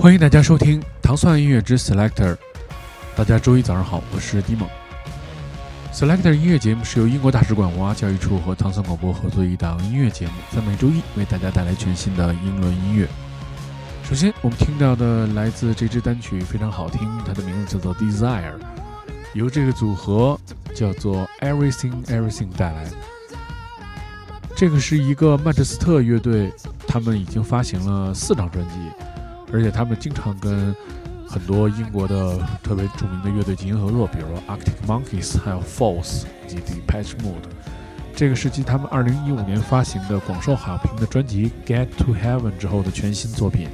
欢迎大家收听糖蒜音乐之 Selector。大家周一早上好，我是 d i m o Selector 音乐节目是由英国大使馆文化教育处和糖蒜广播合作一档音乐节目，在每周一为大家带来全新的英伦音乐。首先，我们听到的来自这支单曲非常好听，它的名字叫做 Desire，由这个组合叫做 Everything Everything 带来。这个是一个曼彻斯特乐队，他们已经发行了四张专辑。而且他们经常跟很多英国的特别著名的乐队进行合作，比如 Arctic Monkeys，还有 False 以及 Depeche Mode。这个是继他们2015年发行的广受好评的专辑《Get to Heaven》之后的全新作品。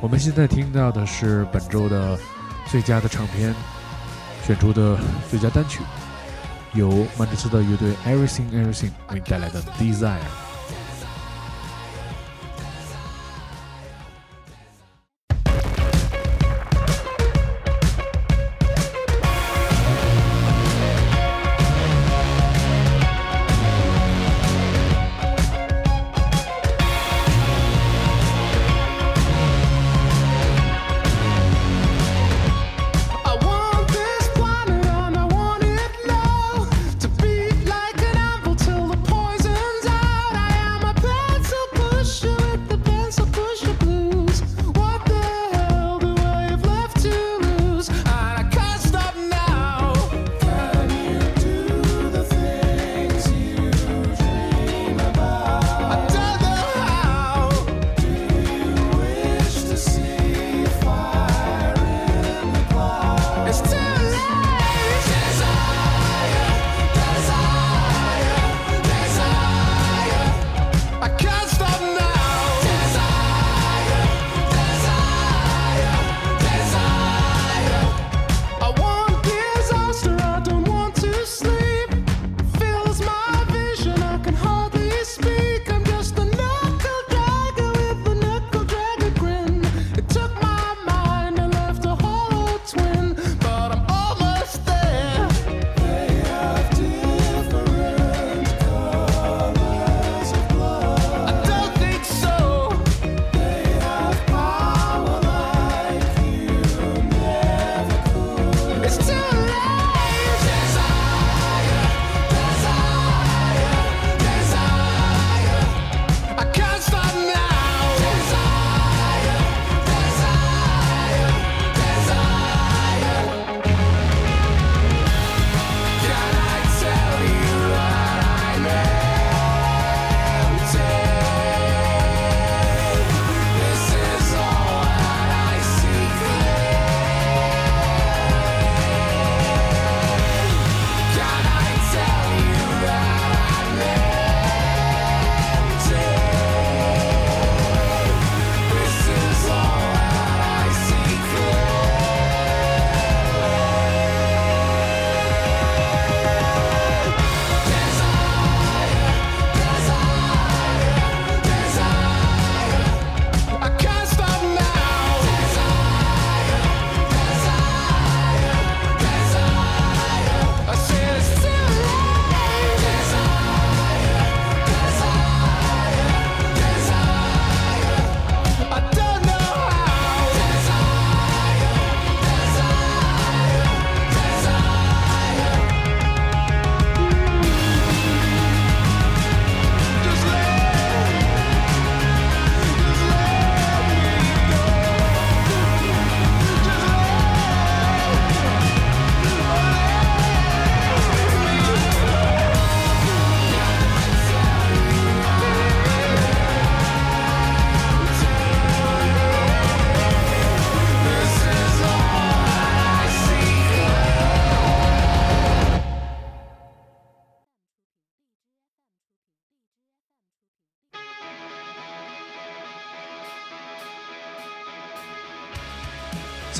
我们现在听到的是本周的最佳的唱片选出的最佳单曲，由曼彻斯特乐队 Everything Everything 为你带来的《Desire》。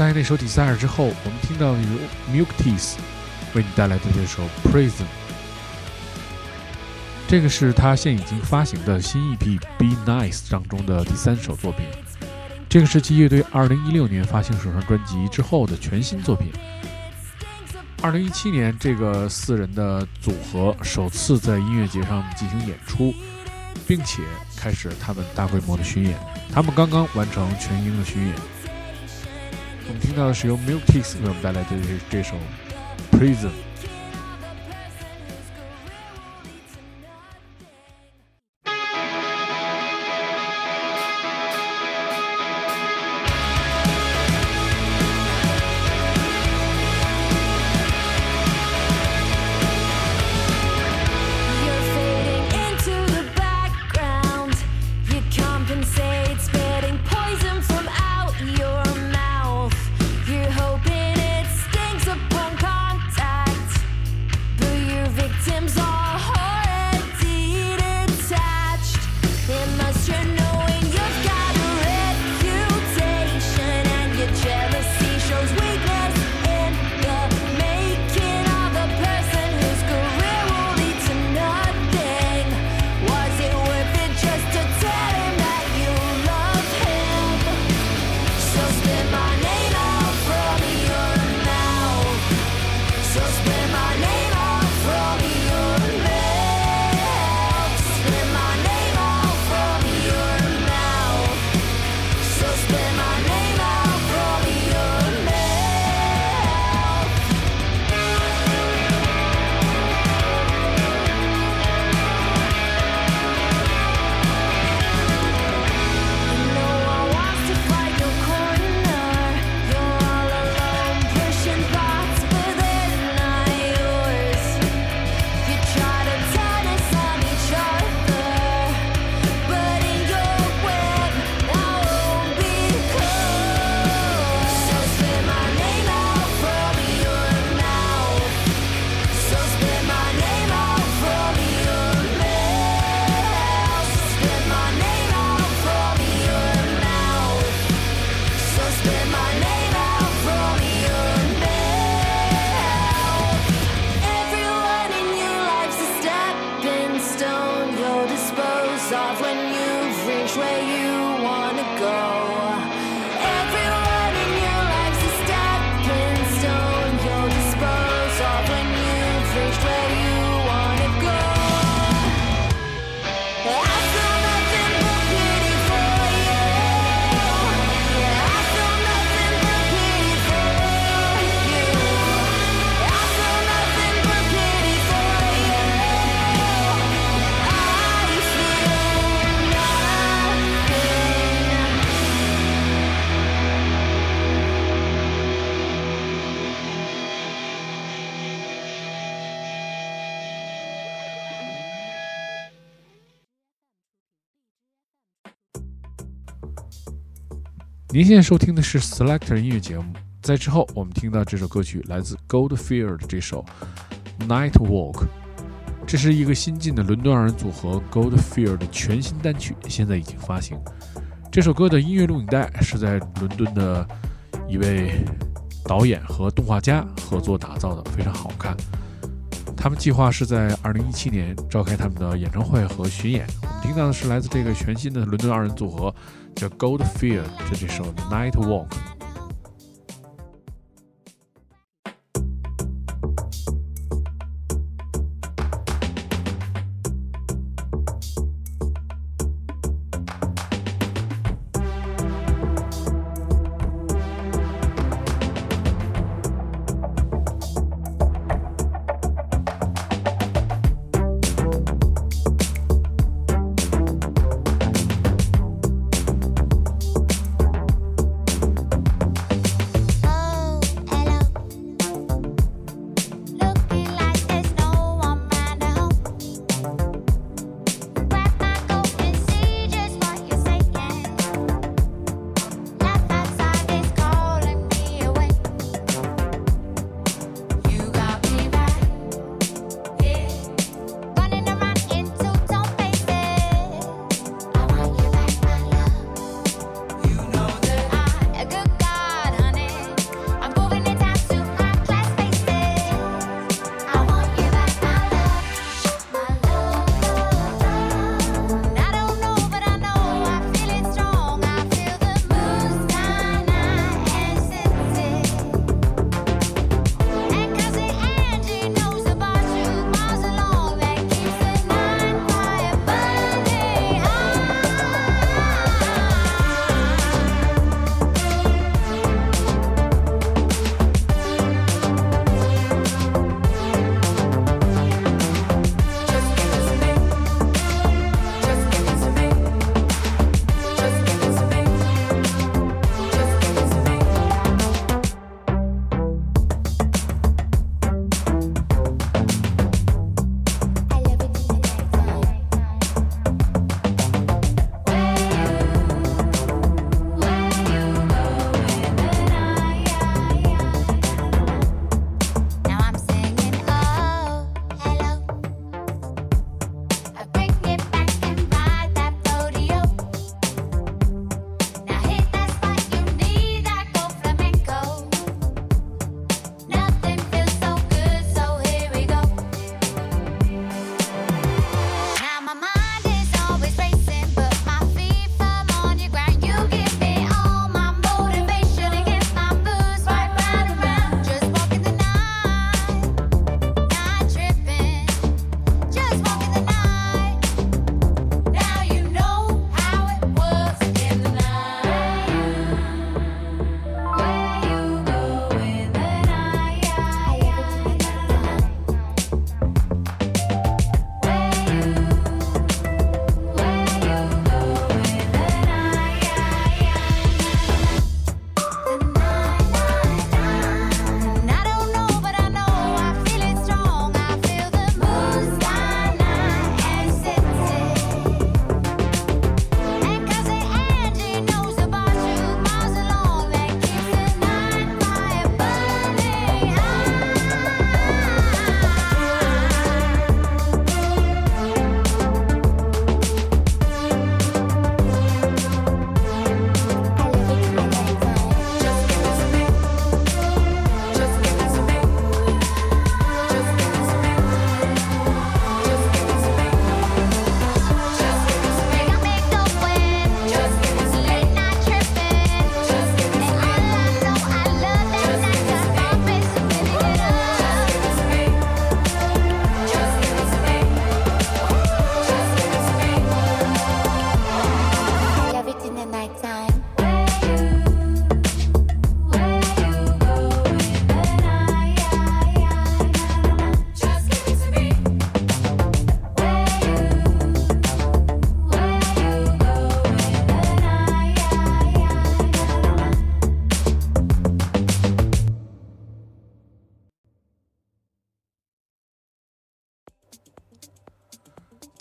在那首《Desire》之后，我们听到由 Milk Teeth 为你带来的这首《Prison》，这个是他现已经发行的新 EP《Be Nice》当中的第三首作品。这个是其乐队2016年发行首张专辑之后的全新作品。2017年，这个四人的组合首次在音乐节上进行演出，并且开始他们大规模的巡演。他们刚刚完成全英的巡演。我们听到的是由 Milk Teeth 为我们带来的这首《Prison》。您现在收听的是 Selector 音乐节目，在之后我们听到这首歌曲来自 Goldfield 这首 Night Walk，这是一个新晋的伦敦二人组合 Goldfield 的全新单曲，现在已经发行。这首歌的音乐录影带是在伦敦的一位导演和动画家合作打造的，非常好看。他们计划是在2017年召开他们的演唱会和巡演。我们听到的是来自这个全新的伦敦二人组合。叫 Goldfield，这这首 Night Walk。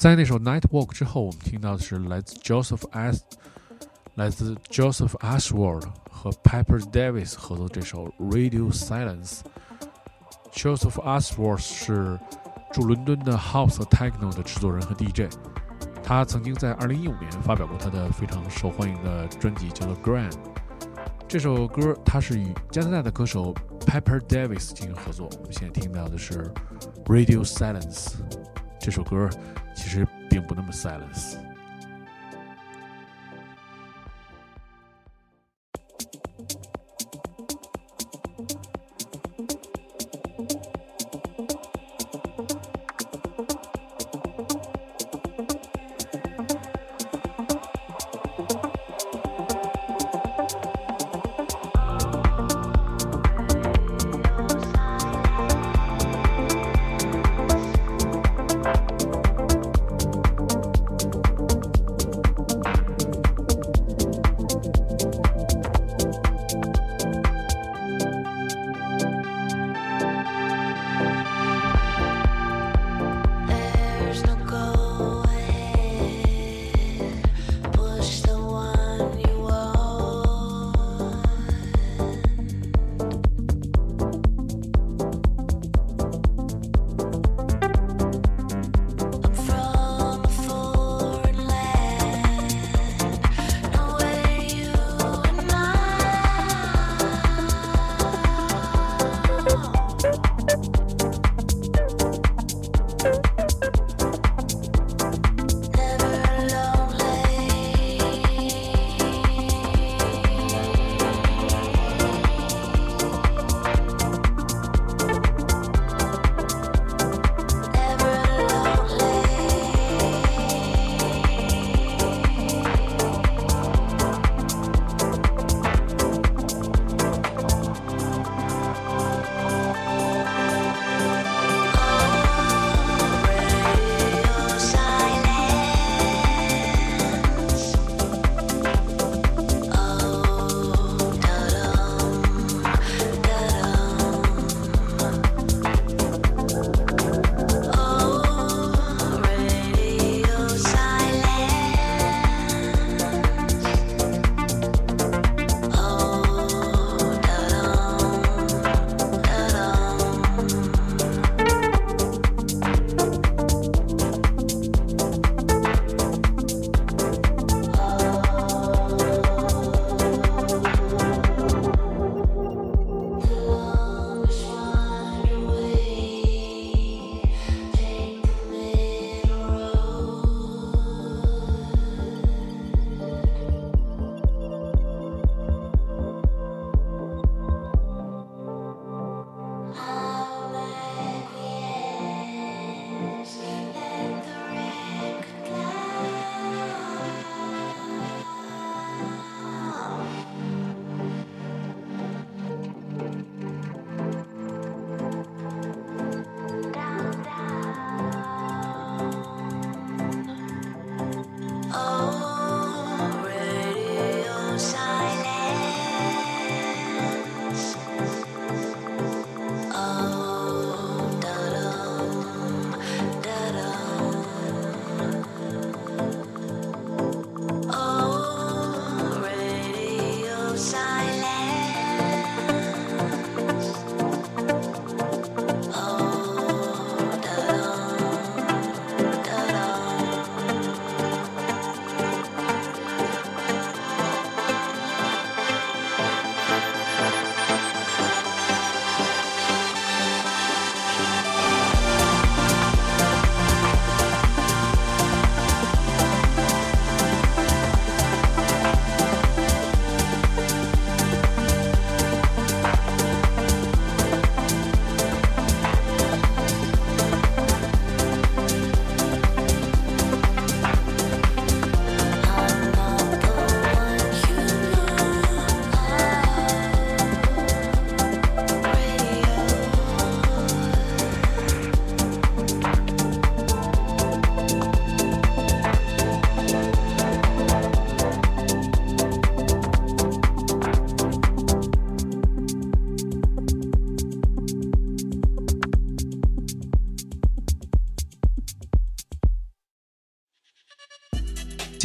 在那首《Night Walk》之后，我们听到的是来自 Joseph S，来自 Joseph Ashworth 和 Piper Davis 合作这首《Radio Silence》。Joseph Ashworth 是驻伦敦的 House Techno 的制作人和 DJ，他曾经在2015年发表过他的非常受欢迎的专辑，叫做《Grand》。这首歌他是与加拿大的歌手 Piper Davis 进行合作。我们现在听到的是《Radio Silence》。这首歌其实并不那么 silence。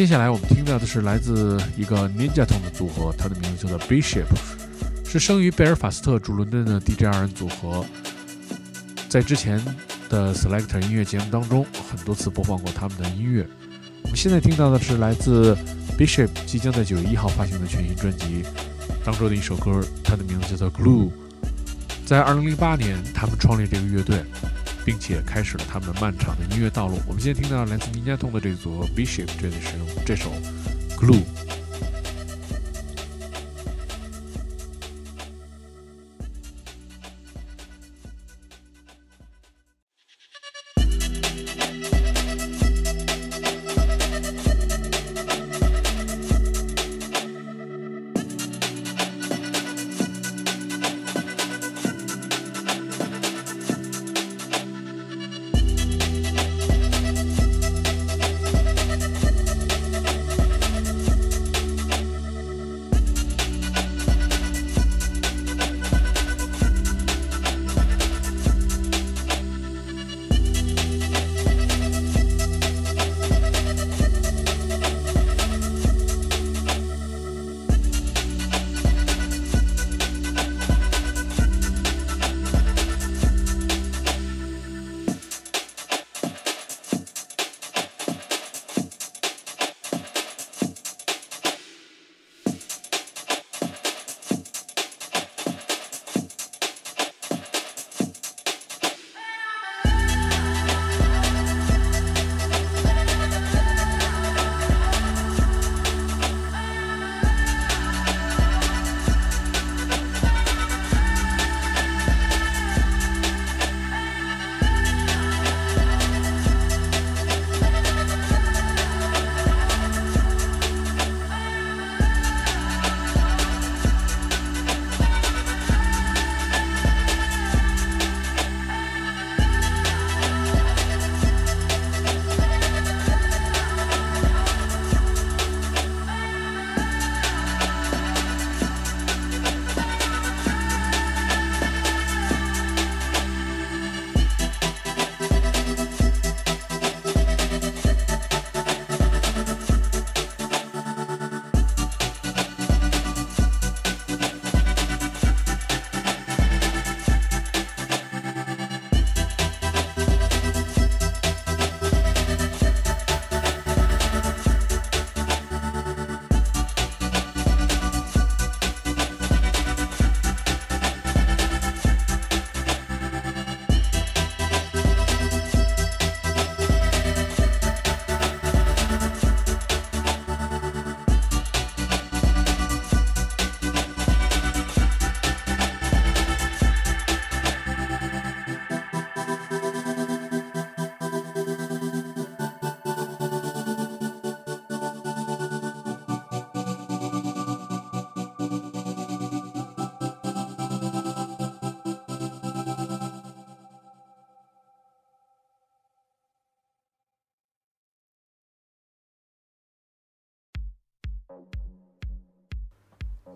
接下来我们听到的是来自一个 Ninja Tone 的组合，它的名字叫做 Bishop，是生于贝尔法斯特驻伦敦的 DJ 二人组合。在之前的 Selector 音乐节目当中，很多次播放过他们的音乐。我们现在听到的是来自 Bishop 即将在九月一号发行的全新专辑当中的一首歌，它的名字叫做 Glue。在二零零八年，他们创立这个乐队。并且开始了他们漫长的音乐道路。我们现在听到来自尼加通的这组 Bishop，这里是用这首 Glue。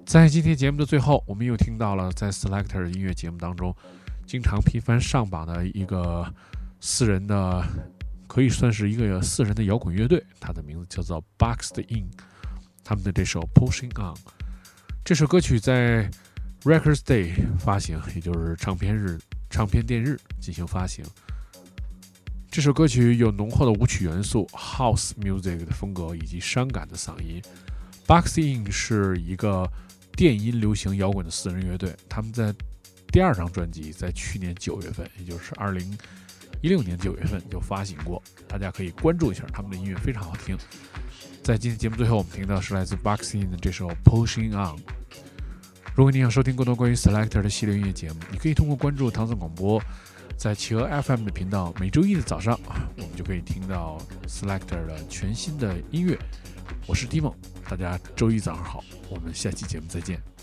在今天节目的最后，我们又听到了在 Selector 音乐节目当中经常频繁上榜的一个四人的，可以算是一个四人的摇滚乐队，它的名字叫做 Boxed In。他们的这首 Pushing On 这首歌曲在 Records Day 发行，也就是唱片日、唱片店日进行发行。这首歌曲有浓厚的舞曲元素、House Music 的风格以及伤感的嗓音。Boxing 是一个。电音流行摇滚的四人乐队，他们在第二张专辑在去年九月份，也就是二零一六年九月份就发行过，大家可以关注一下他们的音乐，非常好听。在今天节目最后，我们听到是来自 Boxing 的这首 Pushing On。如果你想收听更多关于 Selector 的系列音乐节目，你可以通过关注唐僧广播，在企鹅 FM 的频道，每周一的早上，我们就可以听到 Selector 的全新的音乐。我是 Timo，大家周一早上好，我们下期节目再见。